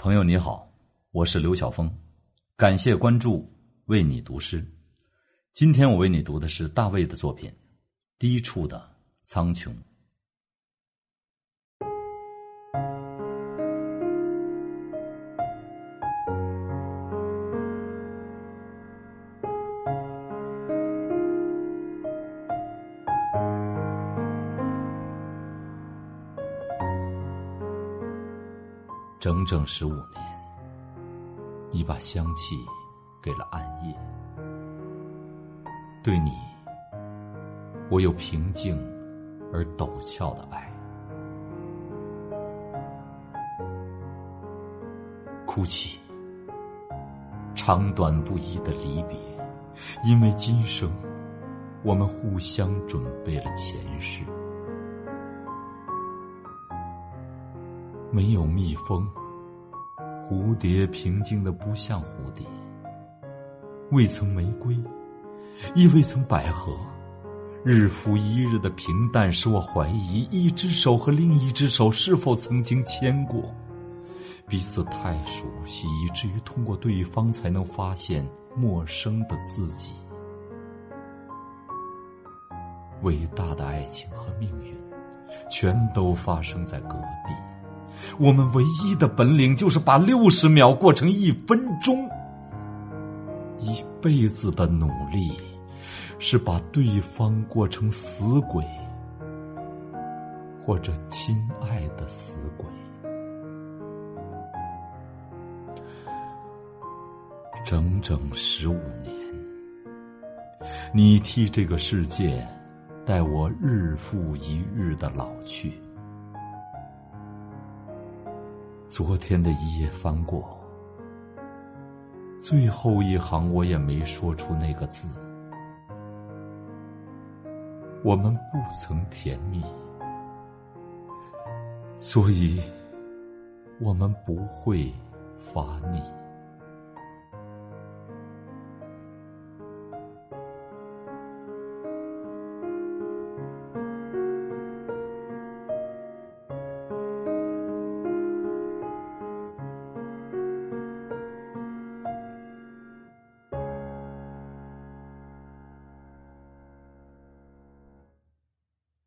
朋友你好，我是刘晓峰，感谢关注，为你读诗。今天我为你读的是大卫的作品《低处的苍穹》。整整十五年，你把香气给了暗夜。对你，我有平静而陡峭的爱。哭泣，长短不一的离别，因为今生我们互相准备了前世。没有蜜蜂，蝴蝶平静的不像蝴蝶。未曾玫瑰，亦未曾百合。日复一日的平淡，使我怀疑一只手和另一只手是否曾经牵过。彼此太熟悉，以至于通过对方才能发现陌生的自己。伟大的爱情和命运，全都发生在隔壁。我们唯一的本领就是把六十秒过成一分钟，一辈子的努力是把对方过成死鬼，或者亲爱的死鬼。整整十五年，你替这个世界带我日复一日的老去。昨天的一页翻过，最后一行我也没说出那个字。我们不曾甜蜜，所以我们不会发腻。